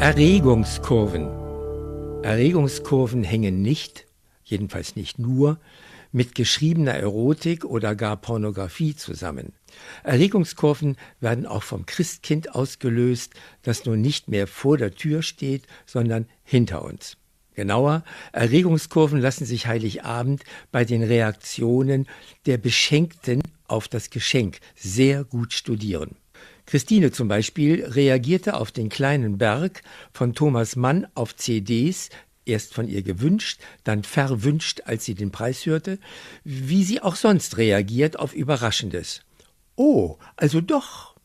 Erregungskurven. Erregungskurven hängen nicht, jedenfalls nicht nur, mit geschriebener Erotik oder gar Pornografie zusammen. Erregungskurven werden auch vom Christkind ausgelöst, das nun nicht mehr vor der Tür steht, sondern hinter uns. Genauer, Erregungskurven lassen sich Heiligabend bei den Reaktionen der Beschenkten auf das Geschenk sehr gut studieren. Christine zum Beispiel reagierte auf den kleinen Berg von Thomas Mann auf CDs, erst von ihr gewünscht, dann verwünscht, als sie den Preis hörte, wie sie auch sonst reagiert auf Überraschendes. Oh, also doch.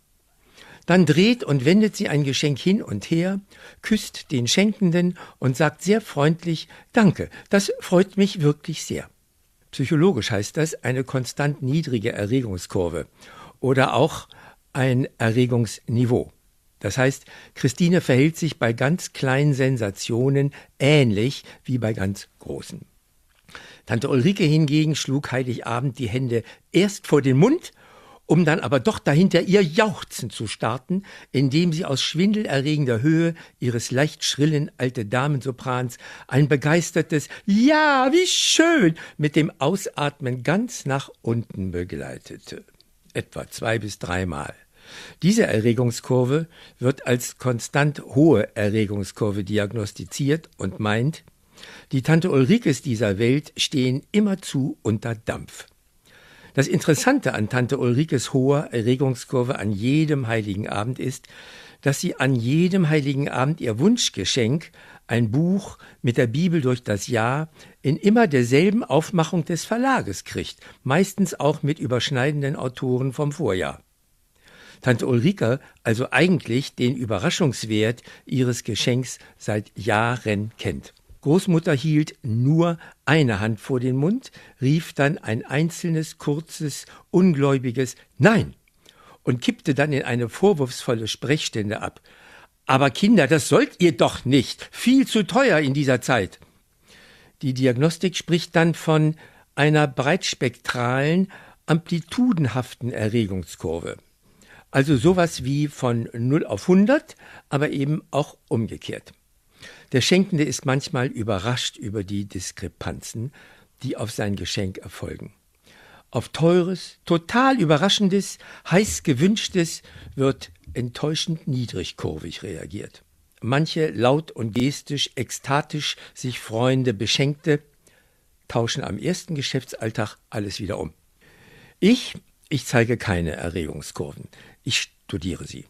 Dann dreht und wendet sie ein Geschenk hin und her, küsst den Schenkenden und sagt sehr freundlich Danke, das freut mich wirklich sehr. Psychologisch heißt das eine konstant niedrige Erregungskurve oder auch ein Erregungsniveau. Das heißt, Christine verhält sich bei ganz kleinen Sensationen ähnlich wie bei ganz großen. Tante Ulrike hingegen schlug Heiligabend die Hände erst vor den Mund, um dann aber doch dahinter ihr Jauchzen zu starten, indem sie aus schwindelerregender Höhe ihres leicht schrillen alte Damensoprans ein begeistertes Ja, wie schön mit dem Ausatmen ganz nach unten begleitete. Etwa zwei bis dreimal. Diese Erregungskurve wird als konstant hohe Erregungskurve diagnostiziert und meint, die Tante Ulrikes dieser Welt stehen immerzu unter Dampf. Das Interessante an Tante Ulrikes hoher Erregungskurve an jedem heiligen Abend ist, dass sie an jedem heiligen Abend ihr Wunschgeschenk, ein Buch mit der Bibel durch das Jahr, in immer derselben Aufmachung des Verlages kriegt, meistens auch mit überschneidenden Autoren vom Vorjahr. Tante Ulrike also eigentlich den Überraschungswert ihres Geschenks seit Jahren kennt. Großmutter hielt nur eine Hand vor den Mund, rief dann ein einzelnes, kurzes, ungläubiges Nein und kippte dann in eine vorwurfsvolle Sprechstände ab. Aber Kinder, das sollt ihr doch nicht. Viel zu teuer in dieser Zeit. Die Diagnostik spricht dann von einer breitspektralen, amplitudenhaften Erregungskurve. Also sowas wie von 0 auf 100, aber eben auch umgekehrt. Der Schenkende ist manchmal überrascht über die Diskrepanzen, die auf sein Geschenk erfolgen. Auf teures, total überraschendes, heiß gewünschtes wird enttäuschend niedrigkurvig reagiert. Manche laut und gestisch, ekstatisch sich freuende Beschenkte tauschen am ersten Geschäftsalltag alles wieder um. Ich ich zeige keine Erregungskurven. Ich studiere sie.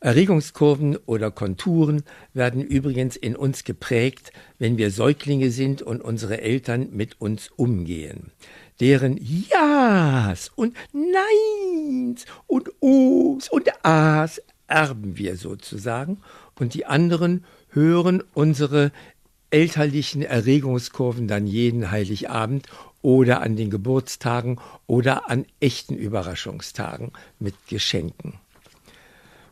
Erregungskurven oder Konturen werden übrigens in uns geprägt, wenn wir Säuglinge sind und unsere Eltern mit uns umgehen. Deren Ja's und Neins und O's und A's erben wir sozusagen und die anderen hören unsere elterlichen Erregungskurven dann jeden Heiligabend oder an den Geburtstagen oder an echten Überraschungstagen mit Geschenken.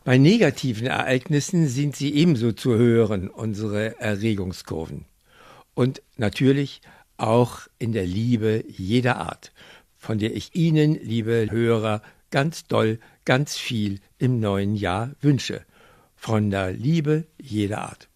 Bei negativen Ereignissen sind sie ebenso zu hören, unsere Erregungskurven. Und natürlich auch in der Liebe jeder Art, von der ich Ihnen, liebe Hörer, ganz doll, ganz viel im neuen Jahr wünsche. Von der Liebe jeder Art.